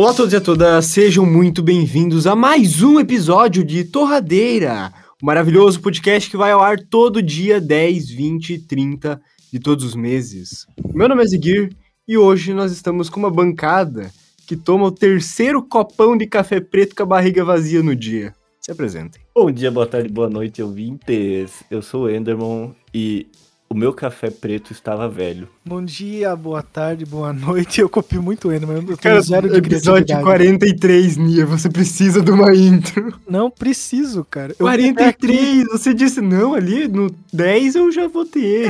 Olá a todos e a todas, sejam muito bem-vindos a mais um episódio de Torradeira, o maravilhoso podcast que vai ao ar todo dia 10, 20 e 30 de todos os meses. Meu nome é Ziguir e hoje nós estamos com uma bancada que toma o terceiro copão de café preto com a barriga vazia no dia. Se apresentem. Bom dia, boa tarde, boa noite, ouvintes. Eu sou o Enderman e o meu café preto estava velho. Bom dia, boa tarde, boa noite. Eu copio muito Ender, mas eu tenho Cara, zero de episódio criatividade. 43, Nia, você precisa de uma intro. Não preciso, cara. Eu 43, você disse, não, ali no 10 eu já votei.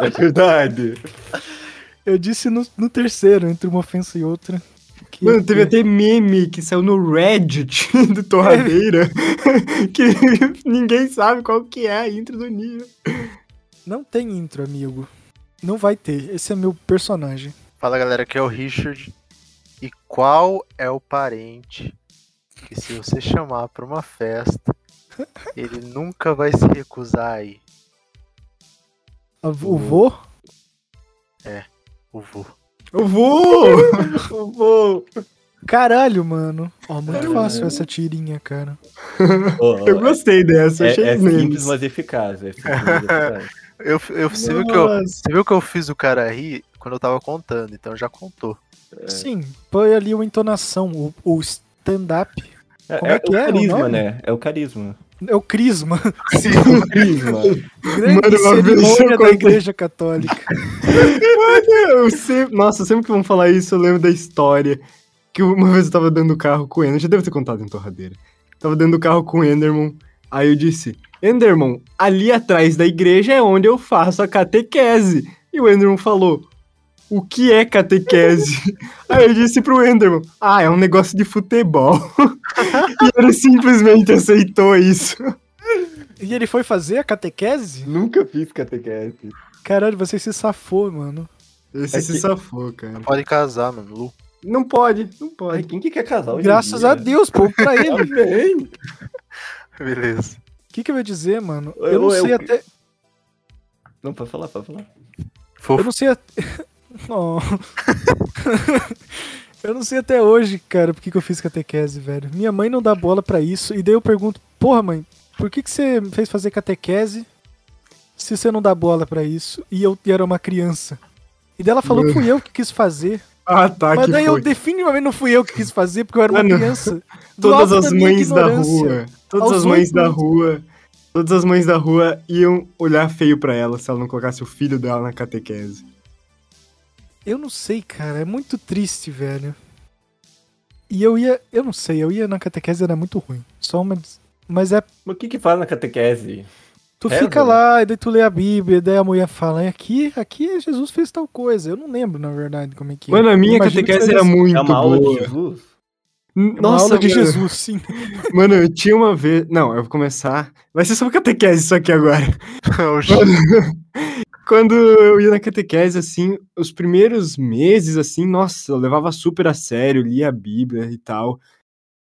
É verdade. Eu disse no, no terceiro, entre uma ofensa e outra. que- Mano, teve até meme que saiu no Reddit do Torradeira, que ninguém sabe qual que é a intro do Nia. Não tem intro, amigo. Não vai ter. Esse é meu personagem. Fala galera, aqui é o Richard. E qual é o parente que se você chamar pra uma festa, ele nunca vai se recusar aí? A- O vô? O vô. Eu vou! Eu vou! Caralho, mano. Ó, muito Caralho. fácil essa tirinha, cara. Ó, Eu gostei dessa, é, achei é simples, mas eficaz. É simples, mas eficaz. Eu, eu, você, viu que eu, você viu que eu fiz o cara rir quando eu tava contando, então já contou. Sim, põe ali uma entonação, o, o stand-up. É, é que o é o carisma, né? É o carisma. É o crisma. O carisma. Grande Mano, cerimônia da igreja católica. Eu sempre, nossa, sempre que vão falar isso, eu lembro da história. Que uma vez eu tava dando o carro com o Ender, já deve ter contado em Torradeira. Tava dando o carro com o Enderman, aí eu disse, Enderman, ali atrás da igreja é onde eu faço a catequese. E o Enderman falou, o que é catequese? aí eu disse pro Enderman, ah, é um negócio de futebol. e ele simplesmente aceitou isso. E ele foi fazer a catequese? Nunca fiz catequese. Caralho, você se safou, mano. Esse É se que- safou, cara. Pode casar, mano. Lu. Não pode, não Ai, pode. quem que quer casar hoje em Graças dia? a Deus, pô, pra ele. Amém. Beleza. que, que eu ia dizer, mano? Eu- Eu não eu- sei até. Não, pode falar, pode falar. Eu Fofo. não sei até. Oh. eu não sei até hoje, cara, por que, que eu fiz catequese, velho. Minha mãe não dá bola pra isso. E daí eu pergunto, porra, mãe, por que, que você me fez fazer catequese se você não dá bola pra isso? E eu era uma criança. E daí ela falou que fui eu que quis fazer. Ah, tá, Mas que daí foi. eu definitivamente não fui eu que quis fazer, porque eu era uma Mano, criança. Todas as da mães da ignorância. rua, todas as mães da rua, todas as mães da rua iam olhar feio pra ela se ela não colocasse o filho dela na catequese. Eu não sei, cara. É muito triste, velho. E eu ia. Eu não sei, eu ia na catequese era muito ruim. Só uma. Mas é. Mas o que que faz na catequese? Tu Reza? fica lá, e daí tu lê a Bíblia, e daí a mulher fala, "É aqui, aqui Jesus fez tal coisa. Eu não lembro, na verdade, como é que é. Mano, a minha catequese era assim. muito É uma aula boa. Nossa, de mano, Jesus, sim. Mano, eu tinha uma vez. Não, eu vou começar. Vai ser sobre catequese isso aqui agora. Oxi. Quando eu ia na catequese, assim, os primeiros meses, assim, nossa, eu levava super a sério, lia a Bíblia e tal.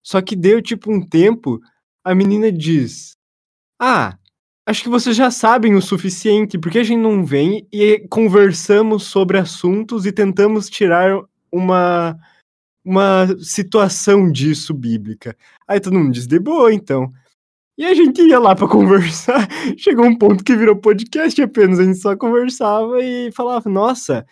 Só que deu, tipo, um tempo, a menina diz: Ah, acho que vocês já sabem o suficiente, porque a gente não vem e conversamos sobre assuntos e tentamos tirar uma, uma situação disso bíblica. Aí todo mundo diz: De boa, então. E a gente ia lá pra conversar. Chegou um ponto que virou podcast apenas. A gente só conversava e falava: Nossa,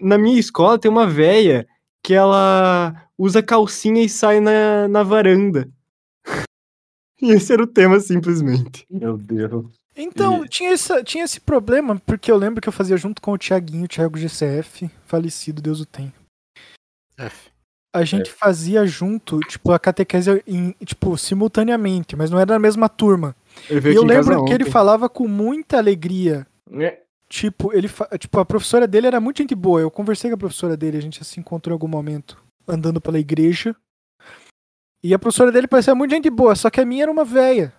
na minha escola tem uma véia que ela usa calcinha e sai na, na varanda. E esse era o tema, simplesmente. Meu Deus. Então, E- tinha, essa, tinha esse problema, porque eu lembro que eu fazia junto com o Tiaguinho, o Thiago GCF, falecido, Deus o tem. F. A gente fazia junto, tipo, a catequese em, tipo, simultaneamente, mas não era na mesma turma. Ele E eu lembro que ele falava com muita alegria. É, Tipo, ele fa- tipo, a professora dele era muito gente boa. Eu conversei com a professora dele, a gente se encontrou em algum momento andando pela igreja. E a professora dele parecia muito gente boa, só que a minha era uma véia.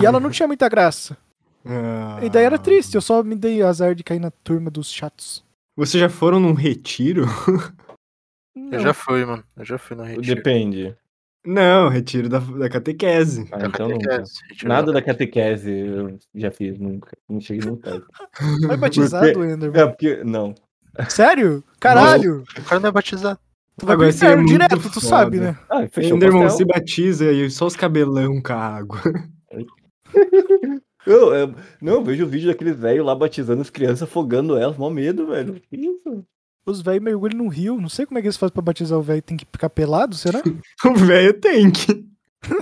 E ela não tinha muita graça. Ah. E daí era triste, eu só me dei azar de cair na turma dos chatos. Vocês já foram num retiro? Eu já fui, mano. Eu já fui no retiro. Depende. Não, retiro da, da catequese. Ah, Da então catequese, Nada da- da catequese eu já fiz nunca. Não cheguei nunca. Foi batizado, Enderman. É porque. Não. Sério? Caralho! O cara não é batizado. Tu vai Agora pro muito direto, tu foda. sabe, né? Ah, fechou o Enderman se batiza e só os cabelão com a água. Eu, eu- não, eu vejo o vídeo daqueles velhos lá batizando as crianças, afogando elas, mó medo, velho. Que isso? Os velhos mergulham no rio. Não sei como é que eles fazem pra batizar o velho. Tem que ficar pelado, será? O velho tem que.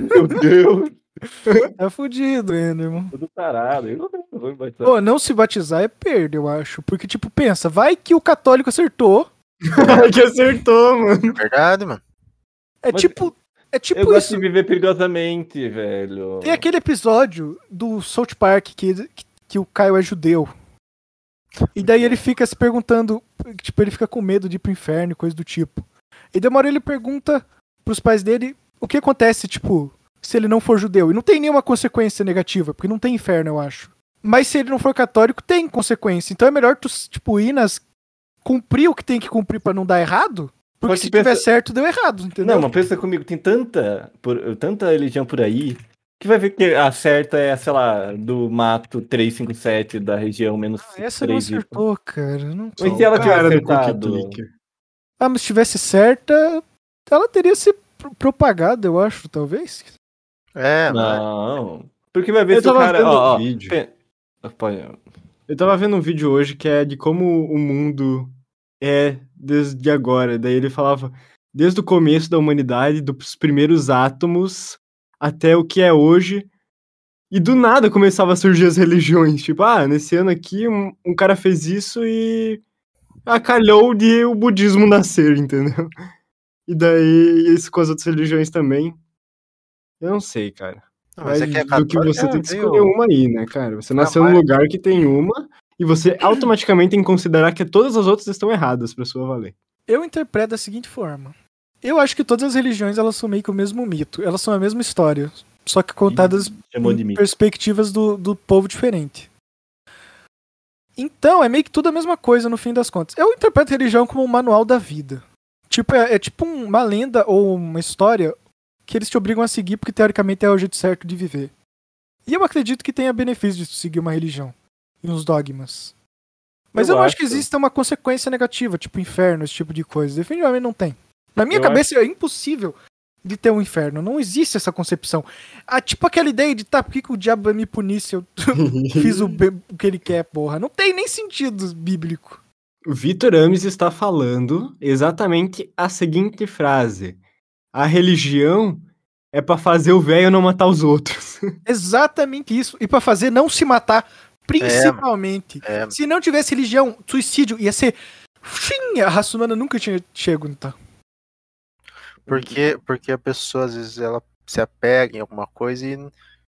Meu Deus, Tá fudido, Enderman. tudo tarado. Eu não vou me batizar. Pô, não se batizar é perda, eu acho. Porque, tipo, pensa, vai que o católico acertou. que acertou, mano. Verdade, mano. É Mas tipo. É tipo eu gosto isso. de viver perigosamente, velho. Tem aquele episódio do South Park que, que, que o Caio é judeu. E daí ele fica se perguntando, tipo, ele fica com medo de ir pro inferno e coisa do tipo. E demora ele pergunta pros pais dele o que acontece, tipo, se ele não for judeu. E não tem nenhuma consequência negativa, porque não tem inferno, eu acho. Mas se ele não for católico, tem consequência. Então é melhor tu, tipo, ir nas. cumprir o que tem que cumprir pra não dar errado. Porque se pensa- tiver certo, deu errado, entendeu? Não, mas pensa comigo, tem tanta, por- tanta religião por aí que vai ver que a certa é, sei lá, do mato 357 da região menos Ah, essa não 3 acertou, cara. Não Mas se ela do acertado? Ah, mas se tivesse certa, ela teria se pro- propagada, eu acho, talvez. É, mas Não. Porque vai ver Eu se o cara. vendo Ó, ó, um vídeo. Eu tava vendo um vídeo hoje que é de como o mundo é desde agora. Daí ele falava desde o começo da humanidade, dos primeiros átomos até o que é hoje. E do nada começava a surgir as religiões. Tipo, ah, nesse ano aqui um, um cara fez isso e acalhou de o budismo nascer, entendeu? E daí isso com as outras religiões também. Eu não sei, cara. Não, mas é Vai que é do que você tem que veio- escolher uma aí, né, cara? Você nasceu num mas- lugar que tem uma e você automaticamente tem que considerar que todas as outras estão erradas pra sua valer. Eu interpreto da seguinte forma. Eu acho que todas as religiões elas são meio que o mesmo mito. Elas são a mesma história. Só que contadas em perspectivas do, do povo diferente. Então, é meio que tudo a mesma coisa no fim das contas. Eu interpreto religião como um manual da vida. Tipo, é, é tipo um- uma lenda ou uma história que eles te obrigam a seguir porque teoricamente é o jeito certo de viver. E eu acredito que tenha benefício de seguir uma religião e uns dogmas. Mas eu, Eu não acho que exista uma consequência negativa, tipo inferno, esse tipo de coisa. Definitivamente não tem. Na minha Eu cabeça é impossível de ter um inferno. Não existe essa concepção. Ah, tipo aquela ideia de, tá, por que, que o diabo vai me punir se eu fiz o, o que ele quer, porra? Não tem nem sentido bíblico. O Vitor Ames está falando exatamente a seguinte frase: A religião é pra fazer o velho não matar os outros. Exatamente isso. E pra fazer não se matar, principalmente. É, Se não tivesse religião, suicídio ia ser. Xim, a raça humana nunca tinha chego, tá? Porque, porque a pessoa, às vezes, ela se apega em alguma coisa e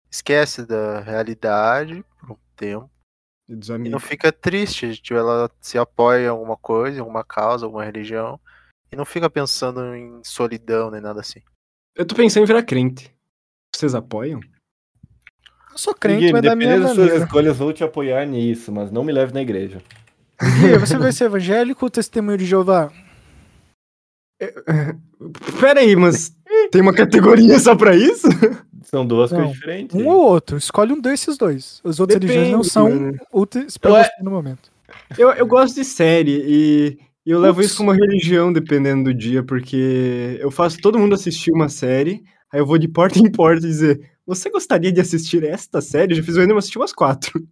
esquece da realidade por um tempo. E dos E não fica triste, tipo, ela se apoia em alguma coisa, em alguma causa, alguma religião, e não fica pensando em solidão nem nada assim. Eu tô pensando em virar crente. Vocês apoiam? Eu sou crente, Guilherme, mas da minha das suas maneira. escolhas, vou te apoiar nisso, mas não me leve na igreja. Gui, você vai ser evangélico ou testemunho de Jeová? Pera aí, mas tem uma categoria só pra isso? São duas Não, coisas diferentes. Um ou outro. Escolhe um desses dois. As outras religiões não Depende, são úteis pra Ué. você no momento. Eu, eu gosto de série e, e eu levo Putz. isso como religião dependendo do dia, porque eu faço todo mundo assistir uma série, aí eu vou de porta em porta dizer: Você gostaria de assistir esta série? Eu já fiz o Enderman assistir umas quatro.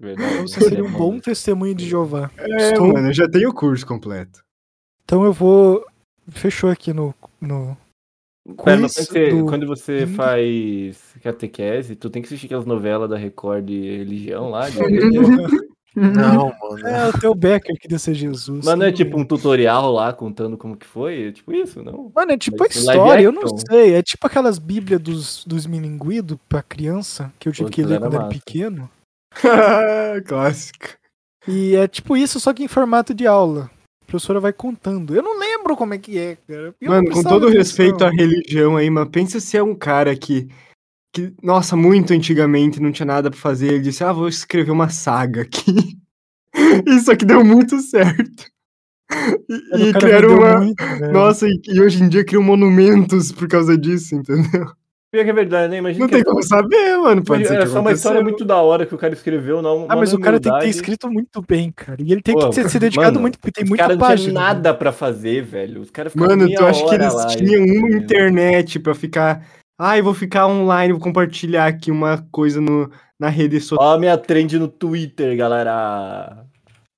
Verdade. Então você seria um bom testemunho de Jeová. É, Estou- mano, eu já tenho o curso completo. Então eu vou. Fechou aqui no. no... Pera, mas quando você, do- quando você faz catequese, tu tem que assistir aquelas novelas da Record de religião lá. de- Não, mano. É o teu Becker que ser Jesus. Mas não é tipo um tutorial lá contando como que foi? É tipo isso, não? Mano, é tipo a história, eu não sei. É tipo aquelas bíblias dos, dos milinguidos pra criança que eu tive Pô, que ler aquilo quando era pequeno. Clássico. E é tipo isso, só que em formato de aula. A professora vai contando. Eu não lembro como é que é, cara. Eu Mano, com todo respeito à religião aí, mas pensa se é um cara que, que, nossa, muito antigamente não tinha nada pra fazer. Ele disse, ah, vou escrever uma saga aqui. Isso aqui deu muito certo. E, e criaram uma. muito, velho. Nossa, e, e hoje em dia criam monumentos por causa disso, entendeu? Pior que é verdade, né? Imagina Não que tem como saber, mano. Pode ser é só uma história muito da hora que o cara escreveu, não. Ah, mas o cara tem que ter escrito muito bem, cara. E ele tem Pô, que ter se dedicado mano, muito, porque tem muita caras não página. tinham nada pra fazer, velho. Os caras Mano, tu acha que eles lá, tinham uma internet pra ficar. Ai, vou ficar online, vou compartilhar aqui uma coisa no, na rede social. Ó, a minha trend no Twitter, galera.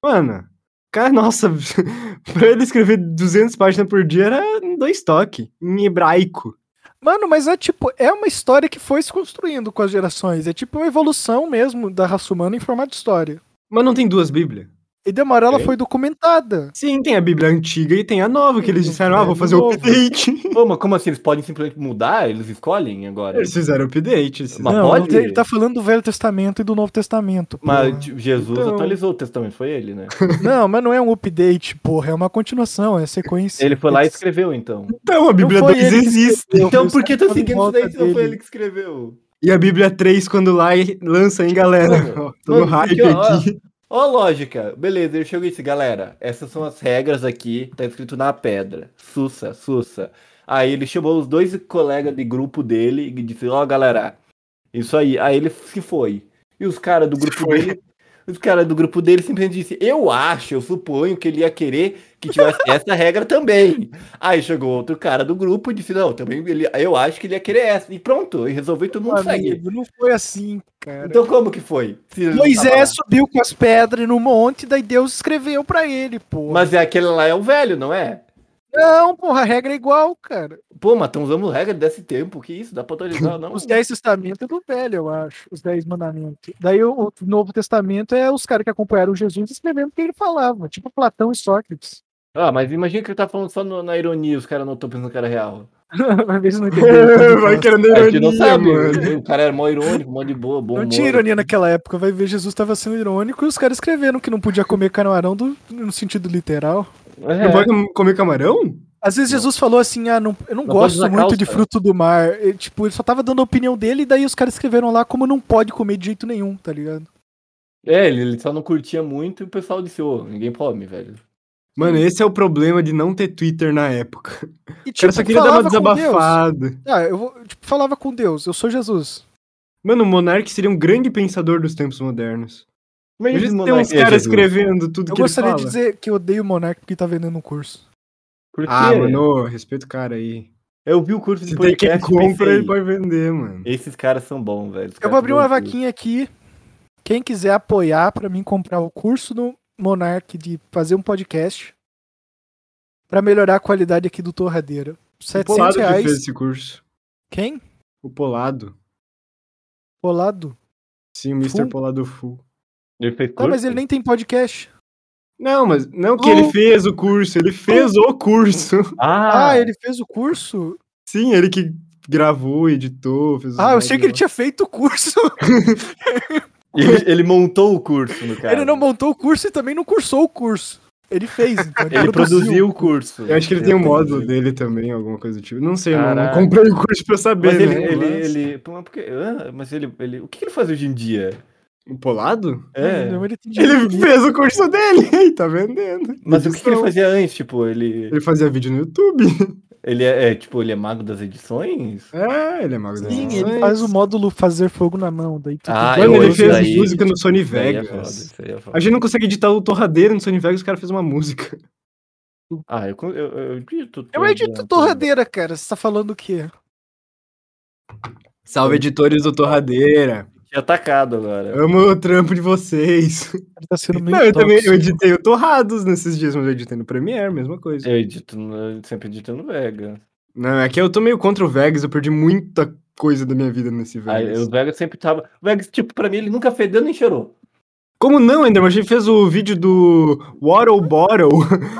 Mano, cara, nossa, pra ele escrever 200 páginas por dia era em dois toques, em hebraico. Mano, mas é tipo, é uma história que foi se construindo com as gerações. É tipo uma evolução mesmo da raça humana em formato de história. Mas não tem duas Bíblias? E Demora ela Tem? foi documentada. Sim, tem a Bíblia antiga e tem a nova, que eles disseram, ah, vou fazer o update. Pô, mas como assim? Eles podem simplesmente mudar? Eles escolhem agora? Eles fizeram update. Mas não, pode? ele tá falando do Velho Testamento e do Novo Testamento. Mas porra. Jesus Então- atualizou o testamento, foi ele, né? Não, mas não é um update, porra. É uma continuação, é sequência. Ele foi lá e escreveu, então. Então, a Bíblia foi 2 ele que existe. Então por que tá seguindo isso daí se não foi dele. ele que escreveu? E a Bíblia 3, quando lá lança, hein, galera? Mano, Tô no hype aqui. Ó, lógica. Beleza, ele chegou e disse, galera, essas são as regras aqui, tá escrito na pedra. Sussa, sussa. Aí ele chamou os dois colegas de grupo dele e disse, ó, galera, isso aí. Aí ele se foi. E os caras do grupo dele. Os caras do grupo dele simplesmente disse, eu acho, eu suponho que ele ia querer que tivesse essa regra também. Aí chegou outro cara do grupo e disse, não, também ele, eu acho que ele ia querer essa. E pronto, e resolveu todo mundo. Amigo, não foi assim, cara. Então como que foi? Moisés subiu com as pedras no monte, daí Deus escreveu pra ele, pô. Mas é aquele lá é o velho, não é? Não, porra, a regra é igual, cara. Pô, mas estão usando regra desse tempo, que isso? Dá pra atualizar, não? Os Dez Testamentos é do velho, eu acho. Os Dez Mandamentos. Daí o, o Novo Testamento é os caras que acompanharam Jesus escrevendo o que ele falava. Tipo Platão e Sócrates. Ah, mas imagina que ele tá falando só no- na ironia, os caras não estão pensando que era real. Às vezes não entenderam. Vai querendo A gente não ironia, sabe, mano. o cara era mó irônico, mó de boa, bom Não humor. tinha ironia naquela época, vai ver Jesus tava sendo irônico e os caras escreveram que não podia comer camarão do- no sentido literal. É. Não pode comer camarão? Às vezes Jesus falou assim: ah, não, eu não, Não gosto muito de calça. fruto do mar. E, tipo, ele só tava dando a opinião dele, e daí os caras escreveram lá como não pode comer de jeito nenhum, tá ligado? É, ele, ele só não curtia muito e o pessoal disse, ô, ninguém come, velho. Mano, esse é o problema de não ter Twitter na época. E O cara só queria dar uma desabafada. Ah, eu vou, tipo, falava com Deus, eu sou Jesus. Mano, o Monark seria um grande pensador dos tempos modernos. Mas tem uns é caras escrevendo tudo Eu que ele gostaria fala. de dizer que eu odeio o Monark porque tá vendendo um curso. Por quê? Ah, mano, respeita o cara aí. Eu vi o curso de quem podcast e compra, ele pode vender, mano. Esses caras são bons, velho. Eu vou abrir uma vaquinha aqui. Quem quiser apoiar pra mim comprar o curso do Monark de fazer um podcast pra melhorar a qualidade aqui do Torradeira. O 700 Polado que reais. fez esse curso. Quem? O Polado. Polado? Sim, o Mr. Full? Polado Full. Ele fez Tá, curso? mas ele nem tem podcast. Não, mas não que Oh. ele fez o curso, ele fez o curso. Ah, Ah, ele fez o curso? Sim, ele que gravou, editou, fez Ah, eu achei que ele tinha feito o curso. ele, ele montou o curso, no caso. Ele não montou o curso e também não cursou o curso. Ele fez, então. Ele, Ele produziu o curso. Eu acho que ele tem um módulo produziu. dele também, alguma coisa do tipo. Não sei, não, não comprei o curso pra saber, Mas ele, né? ele, Mas- ele, pô, mas? Ah, ele, ele, o que ele faz hoje em dia? O Polado? É, Não, ele, tem Ele fez o curso dele e tá vendendo. mas o que, ele Edição. fazia antes? Tipo, ele, Ele fazia vídeo no YouTube. ele é, é, tipo, ele é mago das edições? É, ele é mago das Sim, edições. ele faz o módulo fazer fogo na mão. Daí tudo Ah, Mano, ele fez daí. música no Sony é Vegas. é foda. A gente não consegue editar o Torradeiro no Sony Vegas, os caras fez uma música. Ah, eu, eu, eu edito. Eu edito torradeira, cara. Você tá falando o quê? Salve, editores do Torradeira. Atacado agora. Amo o trampo de vocês. Tá sendo meio Não, eu também eu editei o Torrados nesses dias, mas eu editei no Premiere, mesma coisa. Eu edito, no- eu sempre edito no Vega. Não, é que eu tô meio contra o Vegas, eu perdi muita coisa da minha vida nesse Aí, Vegas. o Vega sempre tava. O Vega, tipo, pra mim, ele nunca fedeu nem cheirou. Como não, Enderman? A gente fez o vídeo do Water Bottle.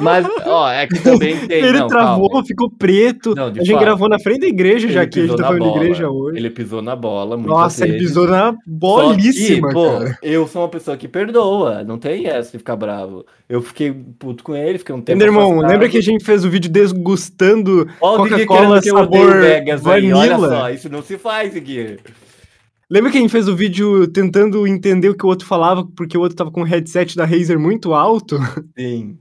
Mas, ó, é que também tem. Ele não, travou, calma. ficou preto. Não, de a gente fato. gravou na frente da igreja, já Ele que a gente pisou tá na falando de bola. igreja hoje. Ele pisou na bola. muitas Nossa, ele vezes. pisou na bolíssima, que, pô, cara. eu sou uma pessoa que perdoa, não tem essa de ficar bravo. Eu fiquei puto com ele, fiquei um tempo Enderman, afastado. lembra que a gente fez o vídeo desgustando Ó, o Gui Coca-Cola sabor Vegas aí, olha vanilla? só, isso não se faz, Gui. Lembra que a gente fez o vídeo tentando entender o que o outro falava, porque o outro tava com o headset da Razer muito alto? Sim.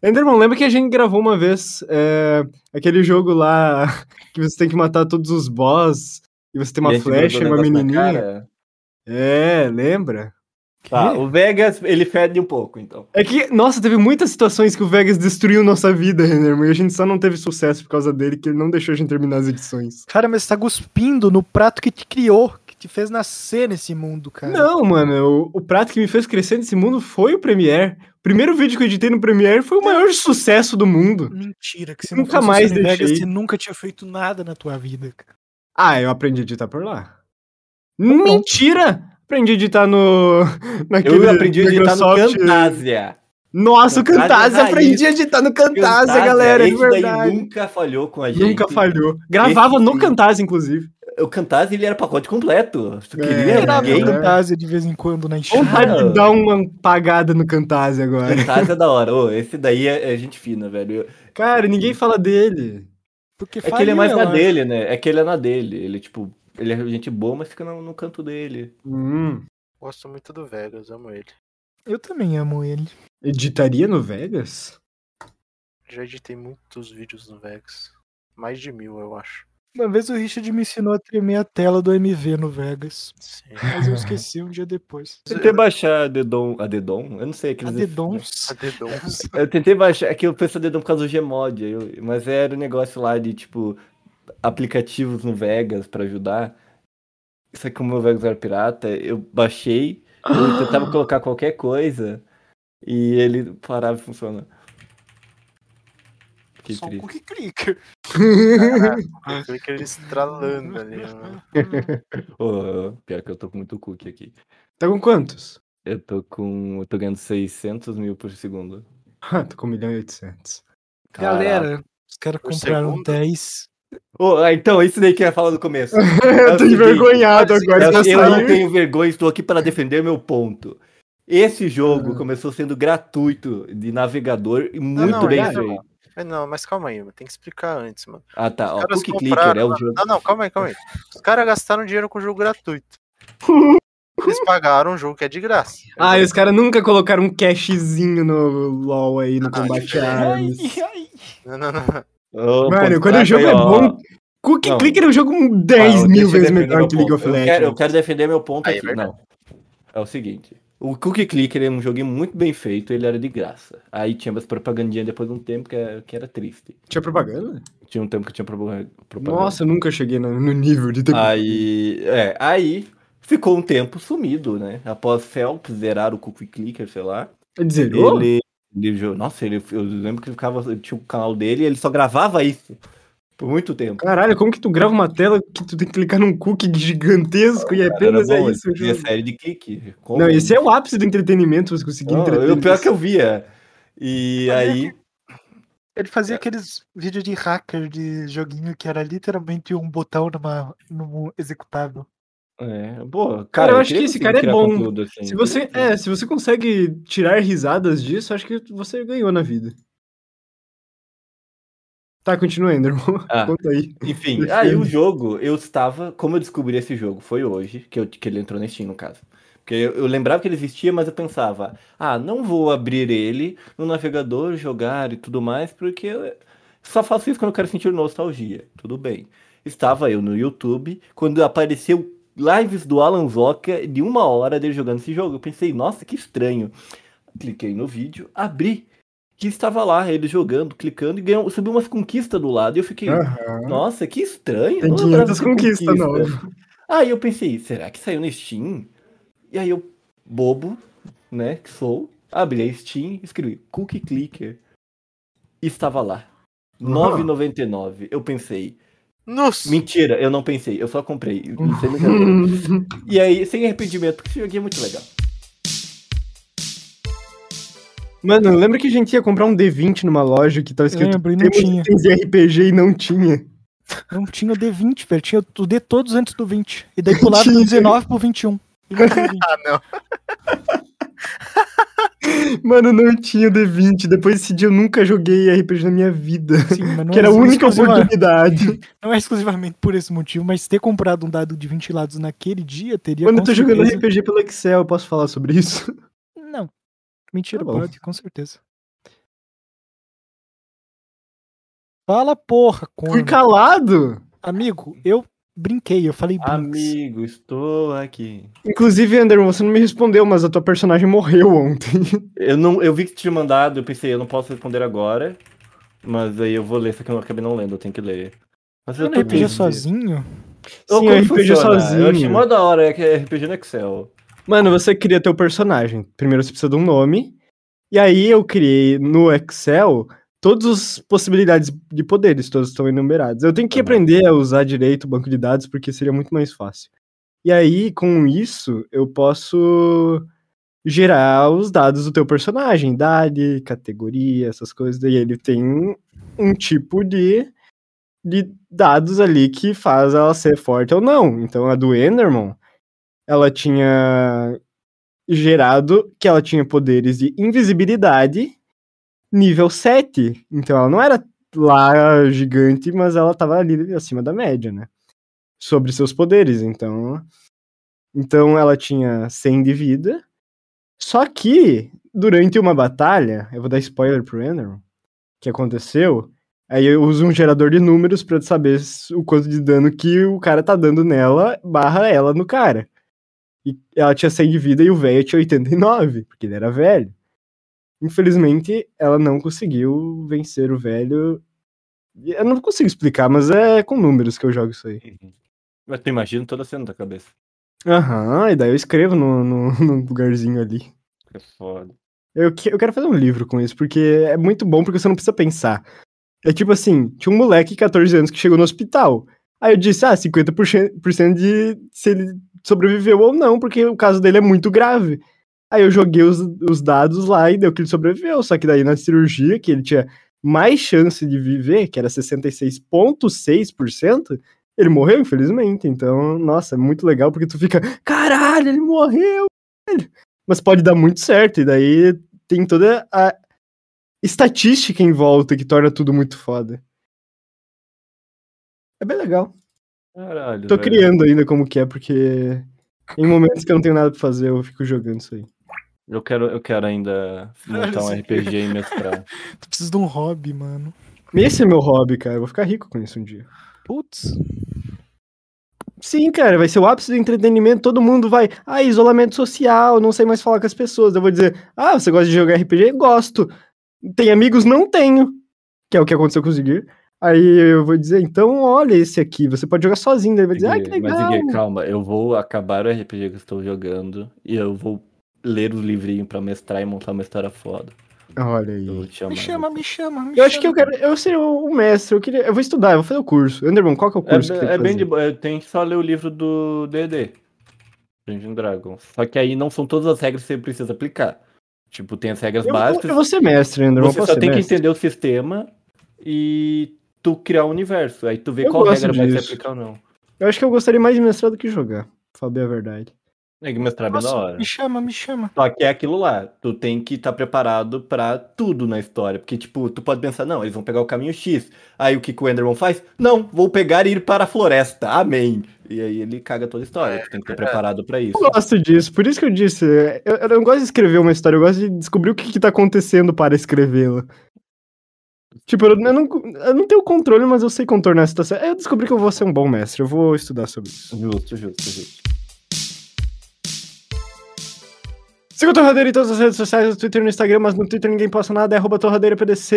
Enderman, lembra que a gente gravou uma vez é, aquele jogo lá que você tem que matar todos os boss E você tem uma E flecha e uma menininha. cara. É, lembra? Tá, Quê? o Vegas, ele fede um pouco, então. É que, nossa, teve muitas situações que o Vegas destruiu nossa vida, Renner, e a gente só não teve sucesso por causa dele, que ele não deixou a gente terminar as edições. Cara, mas você tá cuspindo no prato que te criou, que te fez nascer nesse mundo, cara. Não, mano, o, o prato que me fez crescer nesse mundo foi o Premiere. O primeiro vídeo que eu editei no Premiere foi o maior sucesso do mundo. Mentira, que você Nunca mais Vegas, deixei. você nunca tinha feito nada na tua vida. cara. Ah, eu aprendi a editar por lá. Mentira! Aprendi a editar no. Naquele Eu aprendi a editar no. Camtasia. Nossa, o Camtasia raiz. aprendi a editar no Camtasia, Camtasia, galera, daí verdade. nunca falhou com a gente. Nunca falhou. Gravava Esse no sim. Camtasia, inclusive. O Camtasia, ele era pacote completo. Tu É, queria meu né? Camtasia de vez em quando na. Vontade Cara. de dar uma pagada no Camtasia agora. Camtasia é da hora. Ô, esse daí é, é gente fina, velho. Cara, ninguém fala dele. Porque É que ele é mais na acho. dele, né? É que ele é na dele. Ele, tipo, ele é gente boa, mas fica no, no canto dele. Hum. Gosto muito do Vegas, amo ele. Eu também amo ele. Editaria no Vegas? Já editei muitos vídeos no Vegas. Mais de mil, eu acho. Uma vez o Richard me ensinou a tremer a tela do MV no Vegas. Sim. Mas eu esqueci um dia depois. Tentei baixar a Dedon. A Dedon? Eu não sei. A Aqueles Dedons. A dedons. Eu tentei baixar, é que eu pensei Dedon por causa do Gmod, eu- mas era um negócio lá de, tipo, aplicativos no Vegas pra ajudar. Só que como o meu Vegas era pirata, eu baixei, eu tentava colocar qualquer coisa e ele parava e funcionava. Que Só um triste. cookie clicker. Eu cliquei ele estralando ali. Né? Ô, pior que eu tô com muito cookie aqui. Tá com quantos? Eu tô com. Eu tô ganhando 600 mil por segundo. Ah, tô com 1 milhão e 800. Galera, os caras compraram segundo? 10. Ô, ah, então, isso daí que eu ia falar no começo. eu tô seguinte, envergonhado agora Eu, pra eu não tenho vergonha, estou aqui para defender meu ponto. Esse jogo Ah. começou sendo gratuito de navegador e muito não, bem é, feito. Mas não, mas calma aí, mano. Tem que explicar antes, mano. Ah, tá. Ó, Cookie compraram- Clicker é o jogo. Não, não, calma aí, calma aí. Os caras gastaram dinheiro com o jogo gratuito. Eles pagaram um jogo que é de graça. Ah, e os caras nunca colocaram um cashzinho no LoL aí, no Ah, combate arms. Não, não, não. Ô, Mano, quando o caraca, jogo aí, é bom, Cookie Não. Clicker é um jogo 10 Ah, mil eu vezes melhor que League of eu Legends. quero, eu quero defender meu ponto Aí, é aqui. Não. É o seguinte. O Cookie Clicker é um joguinho muito bem feito, ele era de graça. Aí tinha umas propagandinhas depois de um tempo que era, que era triste. Tinha propaganda? Tinha um tempo que tinha propa- propaganda. Nossa, eu nunca cheguei no, no nível de ter. Aí, é, aí ficou um tempo sumido, né? Após Phelps zerar o Cookie Clicker, sei lá. Ele zerou? Ele, ele, nossa, ele, eu lembro que ele ficava, tinha o canal dele e ele só gravava isso por muito tempo. Caralho, como que tu grava uma tela que tu tem que clicar num cookie gigantesco e Cara, apenas é bom, isso? o ele fazia jogo? série de clique. Como? Não, esse é o ápice do entretenimento, você conseguir Não, entreter. o pior isso. que eu via. E é aí, Ele fazia aqueles vídeos de hacker de joguinho que era literalmente um botão numa, num executável. é, pô, cara, Cara, eu acho que esse cara é bom. assim. Se você, é, se você consegue tirar risadas disso, acho que você ganhou na vida. Tá, continua, Ender. Ah. Conta aí. Enfim, aí o jogo, eu estava. Como eu descobri esse jogo? Foi hoje, que, eu, que ele entrou na Steam, no caso. Porque eu, eu lembrava que ele existia, mas eu pensava, ah, não vou abrir ele no navegador, jogar e tudo mais, porque eu só faço isso quando eu quero sentir nostalgia. Tudo bem. Estava eu no YouTube, quando apareceu lives do Alan Zoka de uma hora dele jogando esse jogo. Eu pensei, nossa, que estranho. Cliquei no vídeo, abri. Que estava lá, ele jogando, clicando e ganhou, subiu umas conquistas do lado. E eu fiquei, Aham. nossa, que estranho. Tem não lembrava 500 de conquistas conquista. novas. Aí eu pensei, será que saiu na Steam? E aí eu, bobo, né, que sou, abri a Steam, escrevi Cookie Clicker. E estava lá. R$ 9,99. Eu pensei, Nossa! mentira, eu não pensei, eu só comprei. E aí, sem arrependimento, porque esse joguinho é muito legal. Mano, lembra que a gente ia comprar um D20 numa loja que tava escrito Lembro, e não temos tinha. itens de RPG e não tinha. Não tinha o D20, velho. Tinha o D todos antes do 20. E daí pulava do Tinha. 19 pro 21. E não tinha 20. Ah, não. Mano, não tinha o D20. Depois desse dia eu nunca joguei RPG na minha vida. Sim, mas não que era a é única oportunidade. Não é exclusivamente por esse motivo, mas ter comprado um dado de 20 lados naquele dia teria. Quando eu tô jogando certeza- RPG pelo Excel, eu posso falar sobre isso? Mentira, Tá pode, com certeza. Fala porra, Fui corno. calado. Amigo, eu brinquei, eu falei Brinks. Amigo, estou aqui. Inclusive, Anderson, você não me respondeu, mas a tua personagem morreu ontem. Eu, não, eu vi que tinha mandado, eu pensei, eu não posso responder agora. Mas aí eu vou ler, só que eu acabei não lendo, eu tenho que ler. Mas Você eu não tô RPG sozinho? Ou Sim, como RPG funciona? sozinho. Eu achei mó da hora, é que é RPG no Excel. Mano, você cria teu personagem. Primeiro você precisa de um nome. E aí eu criei no Excel todas as possibilidades de poderes, todos estão enumerados. Eu tenho que Tá aprender a usar direito o banco de dados, porque seria muito mais fácil. E aí, com isso, eu posso gerar os dados do teu personagem, idade, categoria, essas coisas. Daí ele tem um, um tipo de, de dados ali que faz ela ser forte ou não. Então a do Enderman, ela tinha gerado que ela tinha poderes de invisibilidade nível 7. Então ela não era lá gigante, mas ela tava ali acima da média, né? Sobre seus poderes. Então, então ela tinha 100 de vida. Só que durante uma batalha, eu vou dar spoiler pro Enderman, que aconteceu. Aí eu uso um gerador de números pra saber o quanto de dano que o cara tá dando nela, barra ela no cara. E ela tinha 100 de vida e o velho tinha 89, porque ele era velho. Infelizmente, ela não conseguiu vencer o velho. Eu não consigo explicar, mas é com números que eu jogo isso aí. Mas tu imagina toda a cena da cabeça. Aham, e daí eu escrevo no, no, no lugarzinho ali. É foda. Eu, que- eu quero fazer um livro com isso, porque é muito bom, porque você não precisa pensar. É tipo assim, tinha um moleque de 14 anos que chegou no hospital. Aí eu disse, ah, 50% por cento de se ele sobreviveu ou não, porque o caso dele é muito grave. Aí eu joguei os, os dados lá e deu que ele sobreviveu. Só que daí na cirurgia, que ele tinha mais chance de viver, que era 66,6%, ele morreu, infelizmente. Então, nossa, é muito legal, porque tu fica, caralho, ele morreu, velho. Mas pode dar muito certo, e daí tem toda a estatística em volta que torna tudo muito foda. É bem legal. Caralho. Tô velho. criando ainda como que é, porque em momentos que eu não tenho nada pra fazer, eu fico jogando isso aí. Eu quero, eu quero ainda montar um RPG e mestrar. Tu precisa de um hobby, mano. Esse é meu hobby, cara. Eu vou ficar rico com isso um dia. Putz. Sim, cara, vai ser o ápice do entretenimento. Todo mundo vai. Ah, isolamento social, não sei mais falar com as pessoas. Eu vou dizer, ah, você gosta de jogar RPG? Gosto. Tem amigos? Não tenho. Que é o que aconteceu com o Zigir. Aí eu vou dizer, então olha esse aqui, você pode jogar sozinho. Daí ele vai dizer, ah, que legal. Mas calma, eu vou acabar o RPG que eu estou jogando e eu vou ler os livrinhos pra mestrar e montar uma história foda. Olha aí. Me chama, me chama, me Eu acho que eu chama. quero. Eu seria o mestre. Eu, queria, eu vou estudar, eu vou fazer o curso. Enderman, qual que é o É, curso que tem é que bem de boa, tem que só ler o livro do D&D. Dungeon Dragons. Só que aí não são todas as regras que você precisa aplicar. Tipo, tem as regras Eu, básicas. eu vou ser mestre, Enderman. Você só tem que mestre? entender o sistema e tu criar o universo. Aí tu vê Eu qual regra vai se disso. aplicar ou não. Eu acho que eu gostaria mais de mestrar do que jogar. Pra bem a verdade. É que mestrar é bem da Nossa, hora. me chama, me chama. Só que é aquilo lá, tu tem que estar preparado pra tudo na história. Porque, tipo, tu pode pensar, não, eles vão pegar o caminho X. Aí o que, que o Enderman faz? Não, vou pegar e ir para a floresta. Amém. E aí ele caga toda a história. tu tem que estar preparado pra isso. Eu gosto disso, por isso que eu disse. Eu, eu não gosto de escrever uma história, eu gosto de descobrir o que, que tá acontecendo para escrevê-la. Tipo, eu não, eu não tenho controle, mas eu sei contornar a situação. Eu descobri que eu vou ser um bom mestre, eu vou estudar sobre isso. Justo, justo, justo. Siga o Torradeira em todas as redes sociais, no Twitter e no Instagram, mas no Twitter ninguém posta nada, é arroba torradeirapdc.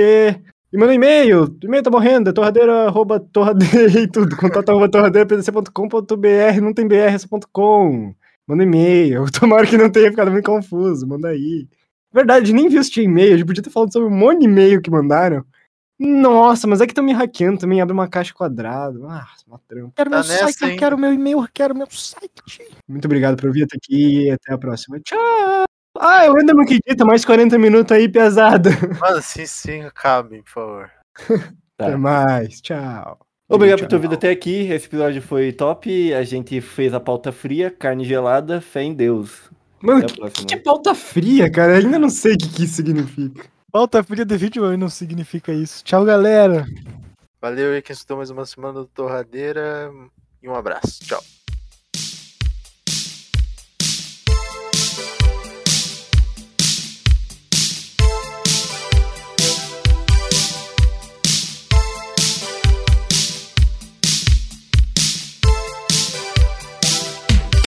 E manda um e-mail, o e-mail tá morrendo, é torradeira, arroba torradeira e tudo, contato arroba torradeirapdc.com.br, não tem br, é só ponto .com. Manda e-mail, tomara que não tenha ficado muito confuso, manda aí. Verdade, nem vi se tinha e-mail, a gente podia ter falado sobre um monte de e-mail que mandaram. Nossa, mas é que estão me hackeando também, abre uma caixa quadrada. Ah, uma trampa. Quero Tá meu nessa site, eu ainda. quero meu e-mail, eu quero meu site. Muito obrigado por vir até aqui e até a próxima. Tchau! Ah, eu ainda não acredito, mais 40 minutos aí, pesada. Mano, sim, sim, acabe, por favor. Tá. Até mais, tchau. Obrigado por ter vindo até aqui. Esse episódio foi top. A gente fez a pauta fria, carne gelada, fé em Deus. Mano, a que, que é pauta fria, cara? Eu ainda não sei o que, que isso significa. Falta fria de vídeo não significa isso. Tchau, galera. Valeu aí quem estudou mais uma semana do Torradeira. E um abraço. Tchau.